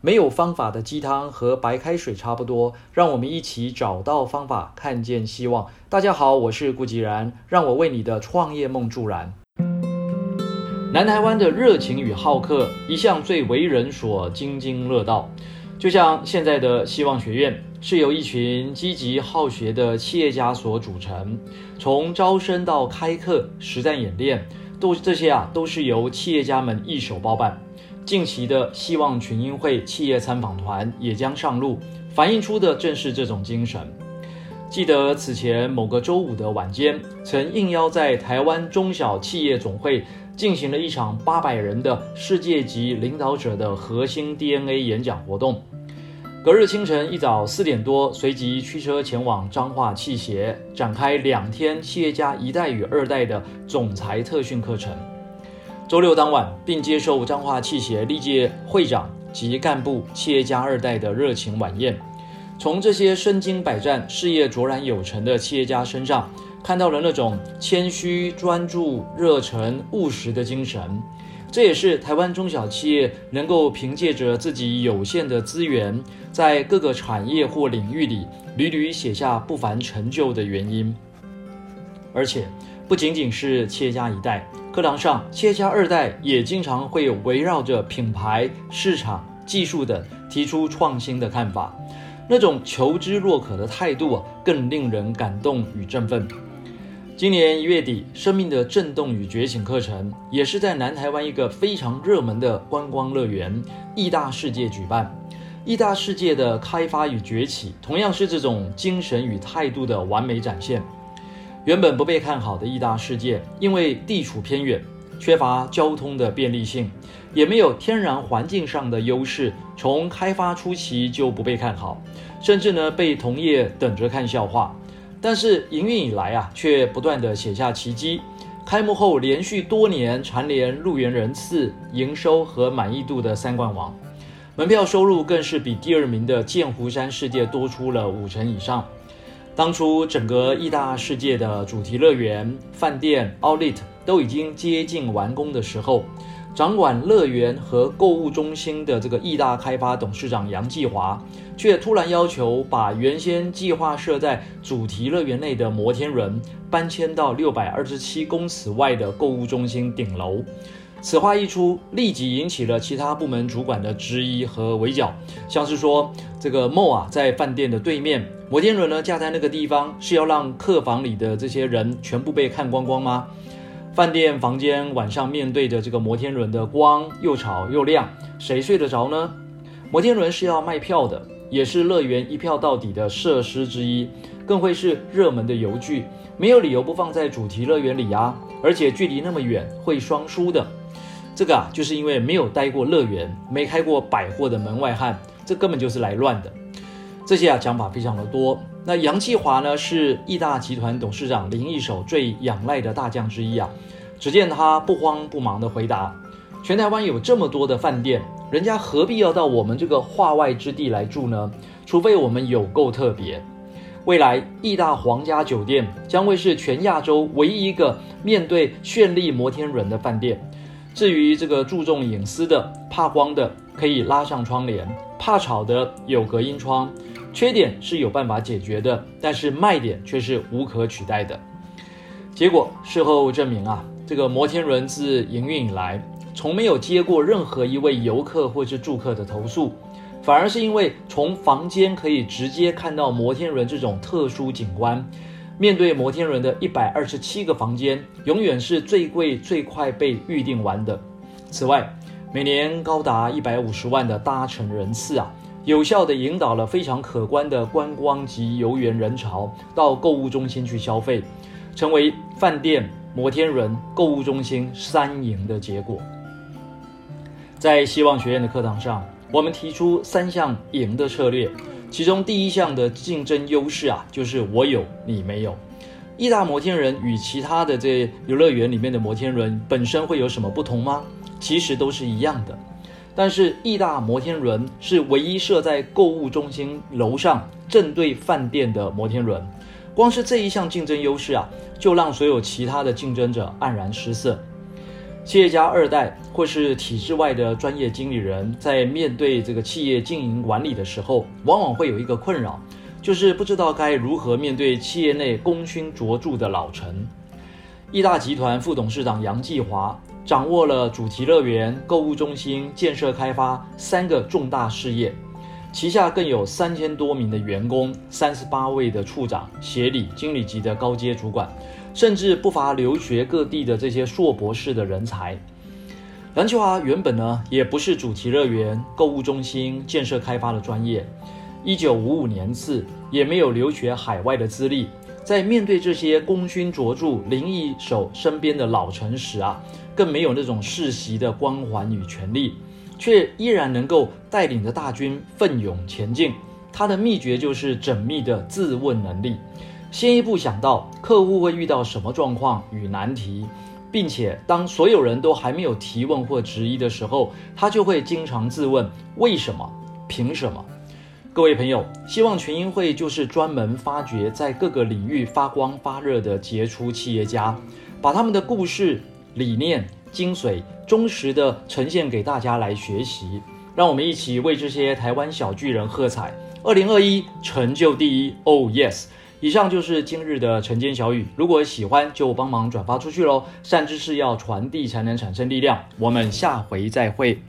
没有方法的鸡汤和白开水差不多，让我们一起找到方法，看见希望。大家好，我是顾吉然，让我为你的创业梦助燃。南台湾的热情与好客，一向最为人所津津乐道。就像现在的希望学院，是由一群积极好学的企业家所组成，从招生到开课、实战演练，都这些啊，都是由企业家们一手包办。近期的希望群英会企业参访团也将上路，反映出的正是这种精神。记得此前某个周五的晚间，曾应邀在台湾中小企业总会进行了一场八百人的世界级领导者的核心 DNA 演讲活动。隔日清晨一早四点多，随即驱车前往彰化汽协，展开两天企业家一代与二代的总裁特训课程。周六当晚，并接受彰化汽协历届会长及干部企业家二代的热情晚宴。从这些身经百战、事业卓然有成的企业家身上，看到了那种谦虚、专注、热忱、务实的精神。这也是台湾中小企业能够凭借着自己有限的资源，在各个产业或领域里屡屡写下不凡成就的原因。而且，不仅仅是企业家一代。课堂上，企业家二代也经常会围绕着品牌、市场、技术等提出创新的看法，那种求知若渴的态度啊，更令人感动与振奋。今年一月底，生命的震动与觉醒课程也是在南台湾一个非常热门的观光乐园——义大世界举办。义大世界的开发与崛起，同样是这种精神与态度的完美展现。原本不被看好的义大世界，因为地处偏远，缺乏交通的便利性，也没有天然环境上的优势，从开发初期就不被看好，甚至呢被同业等着看笑话。但是营运以来啊，却不断的写下奇迹。开幕后连续多年蝉联入园人次、营收和满意度的三冠王，门票收入更是比第二名的剑湖山世界多出了五成以上。当初整个义大世界的主题乐园、饭店、Outlet 都已经接近完工的时候，掌管乐园和购物中心的这个义大开发董事长杨继华，却突然要求把原先计划设在主题乐园内的摩天轮搬迁到六百二十七公尺外的购物中心顶楼。此话一出，立即引起了其他部门主管的质疑和围剿，像是说这个梦啊，在饭店的对面，摩天轮呢架在那个地方，是要让客房里的这些人全部被看光光吗？饭店房间晚上面对着这个摩天轮的光又吵又亮，谁睡得着呢？摩天轮是要卖票的，也是乐园一票到底的设施之一，更会是热门的游具，没有理由不放在主题乐园里啊！而且距离那么远，会双输的。这个啊，就是因为没有待过乐园，没开过百货的门外汉，这根本就是来乱的。这些啊讲法非常的多。那杨继华呢，是义大集团董事长林一手最仰赖的大将之一啊。只见他不慌不忙的回答：“全台湾有这么多的饭店，人家何必要到我们这个化外之地来住呢？除非我们有够特别。未来义大皇家酒店将会是全亚洲唯一一个面对绚丽摩天轮的饭店。”至于这个注重隐私的、怕光的，可以拉上窗帘；怕吵的有隔音窗。缺点是有办法解决的，但是卖点却是无可取代的。结果事后证明啊，这个摩天轮自营运以来，从没有接过任何一位游客或是住客的投诉，反而是因为从房间可以直接看到摩天轮这种特殊景观。面对摩天轮的一百二十七个房间，永远是最贵、最快被预定完的。此外，每年高达一百五十万的搭乘人次啊，有效地引导了非常可观的观光及游园人潮到购物中心去消费，成为饭店、摩天轮、购物中心三赢的结果。在希望学院的课堂上，我们提出三项赢的策略。其中第一项的竞争优势啊，就是我有你没有。义大摩天轮与其他的这游乐园里面的摩天轮本身会有什么不同吗？其实都是一样的。但是义大摩天轮是唯一设在购物中心楼上正对饭店的摩天轮，光是这一项竞争优势啊，就让所有其他的竞争者黯然失色。企业家二代或是体制外的专业经理人，在面对这个企业经营管理的时候，往往会有一个困扰，就是不知道该如何面对企业内功勋卓著的老臣。义大集团副董事长杨继华掌握了主题乐园、购物中心建设开发三个重大事业，旗下更有三千多名的员工，三十八位的处长、协理、经理级的高阶主管，甚至不乏留学各地的这些硕博士的人才。杨继华原本呢，也不是主题乐园、购物中心建设开发的专业，一九五五年次，也没有留学海外的资历。在面对这些功勋卓著、林一手身边的老臣时啊，更没有那种世袭的光环与权力，却依然能够带领着大军奋勇前进。他的秘诀就是缜密的自问能力，先一步想到客户会遇到什么状况与难题，并且当所有人都还没有提问或质疑的时候，他就会经常自问：为什么？凭什么？各位朋友，希望群英会就是专门发掘在各个领域发光发热的杰出企业家，把他们的故事、理念、精髓忠实的呈现给大家来学习。让我们一起为这些台湾小巨人喝彩！二零二一成就第一，Oh yes！以上就是今日的晨间小语，如果喜欢就帮忙转发出去喽。善知识要传递才能产生力量。我们下回再会。